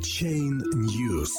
Chain News.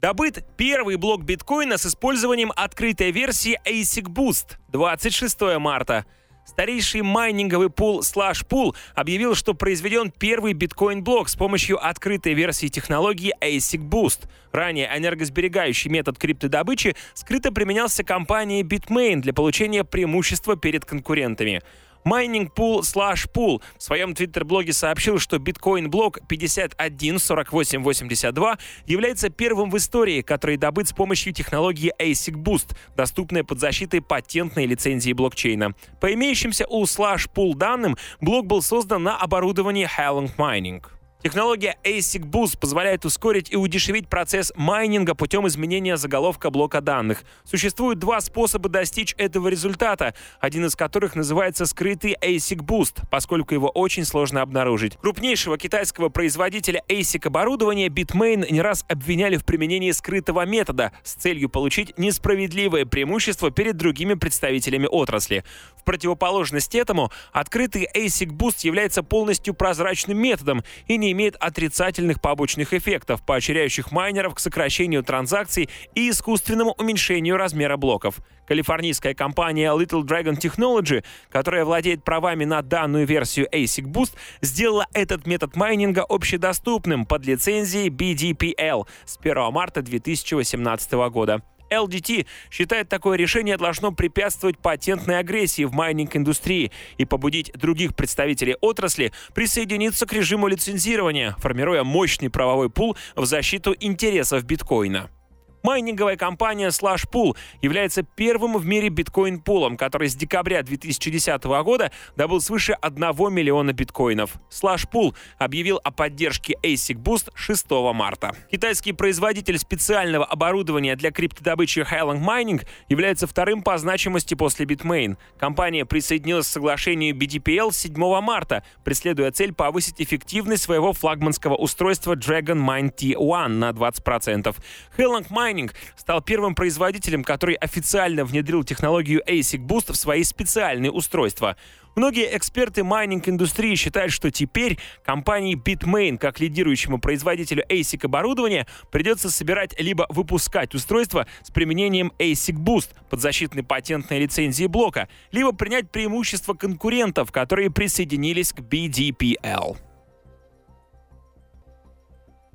Добыт первый блок биткоина с использованием открытой версии AsicBoost 26 марта. Старейший майнинговый пул Slush Pool объявил, что произведен первый биткоин-блок с помощью открытой версии технологии AsicBoost. Ранее энергосберегающий метод криптодобычи скрыто применялся компанией Bitmain для получения преимущества перед конкурентами. Майнинг-пул Slush Pool в своем твиттер-блоге сообщил, что биткоин-блок 514882 является первым в истории, который добыт с помощью технологии ASIC Boost, доступной под защитой патентной лицензии блокчейна. По имеющимся у Slash Pool данным, блок был создан на оборудовании Highland Mining. Технология ASIC Boost позволяет ускорить и удешевить процесс майнинга путем изменения заголовка блока данных. Существует два способа достичь этого результата, один из которых называется скрытый ASIC Boost, поскольку его очень сложно обнаружить. Крупнейшего китайского производителя ASIC оборудования Bitmain не раз обвиняли в применении скрытого метода с целью получить несправедливое преимущество перед другими представителями отрасли. В противоположность этому, открытый ASIC Boost является полностью прозрачным методом и не имеет отрицательных побочных эффектов, поощряющих майнеров к сокращению транзакций и искусственному уменьшению размера блоков. Калифорнийская компания Little Dragon Technology, которая владеет правами на данную версию ASIC Boost, сделала этот метод майнинга общедоступным под лицензией BDPL с 1 марта 2018 года. LDT считает, такое решение должно препятствовать патентной агрессии в майнинг-индустрии и побудить других представителей отрасли присоединиться к режиму лицензирования, формируя мощный правовой пул в защиту интересов биткоина. Майнинговая компания SlashPool является первым в мире биткоин-пулом, который с декабря 2010 года добыл свыше 1 миллиона биткоинов. SlashPool объявил о поддержке ASIC Boost 6 марта. Китайский производитель специального оборудования для криптодобычи Highland Mining является вторым по значимости после Bitmain. Компания присоединилась к соглашению BDPL 7 марта, преследуя цель повысить эффективность своего флагманского устройства Dragon Mine T1 на 20%. Highland Mining Mining стал первым производителем, который официально внедрил технологию ASIC Boost в свои специальные устройства. Многие эксперты майнинг-индустрии считают, что теперь компании Bitmain, как лидирующему производителю ASIC оборудования, придется собирать либо выпускать устройства с применением ASIC Boost под защитной патентной лицензией блока, либо принять преимущество конкурентов, которые присоединились к BDPL.